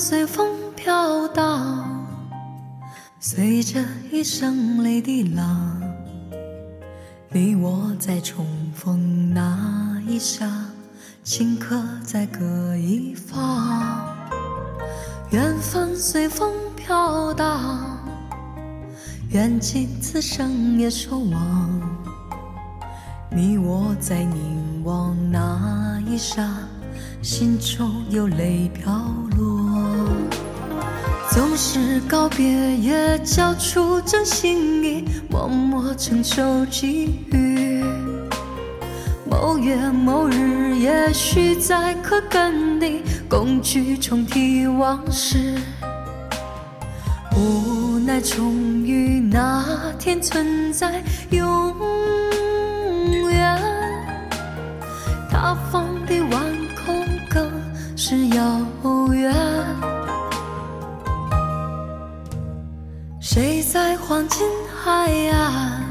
随风飘荡，随着一声泪滴浪。你我在重逢那一刹，顷刻在各一方。缘分随风飘荡，缘尽此生也守望。你我在凝望那一刹，心中有泪飘落。总是告别，也交出真心意，默默承受际遇。某月某日，也许再可跟你共聚重提往事。无奈终于那天存在永黄金海岸？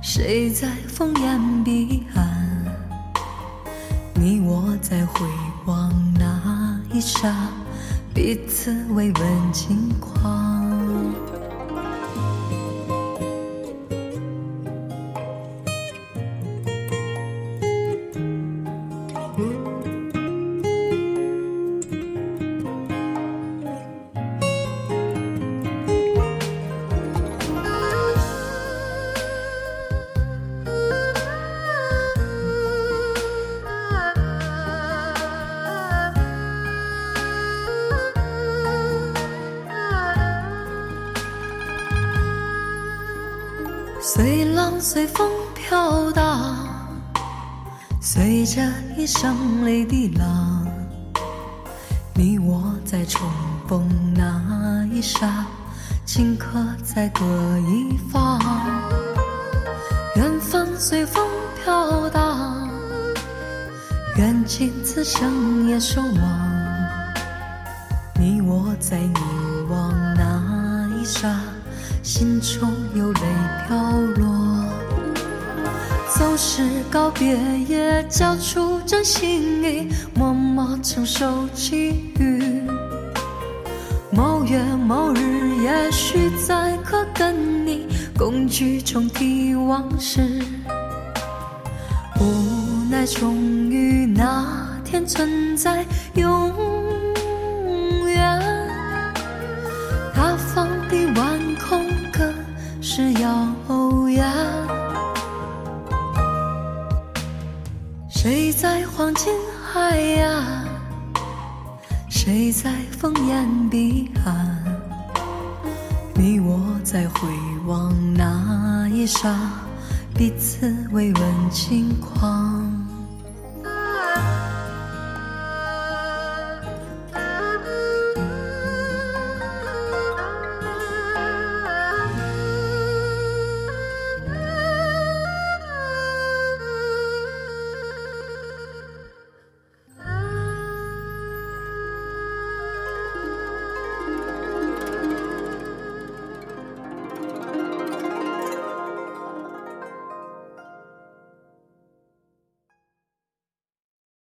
谁在烽烟彼岸？你我在回望那一刹，彼此慰问近况。随浪随风飘荡，随着一声泪滴浪。你我在重逢那一刹，顷刻在各一方。缘分随风飘荡，缘尽此生也守望。你我在凝望那一刹。心中有泪告别，也交出真心意，默默承受际遇。某月某日，也许再可跟你共聚重提往事。无奈终于那天存在永谁在黄金海岸？谁在烽烟彼岸？你我在回望那一刹，彼此慰问近况。